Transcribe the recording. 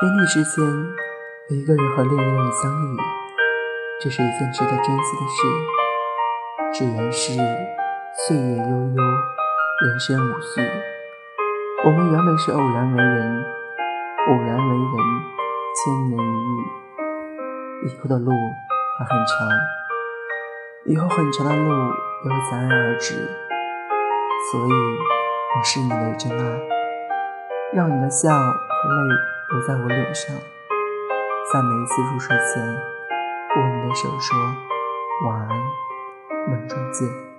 天地之间，有一个人和另一个人相遇，这是一件值得珍惜的事。只缘是岁月悠悠，人生无序。我们原本是偶然为人，偶然为人，千年一遇。以后的路还很长，以后很长的路也会戛然而止。所以，我是你的真爱，让你的笑和泪。留在我脸上，在每一次入睡前，握你的手说晚安，梦中见。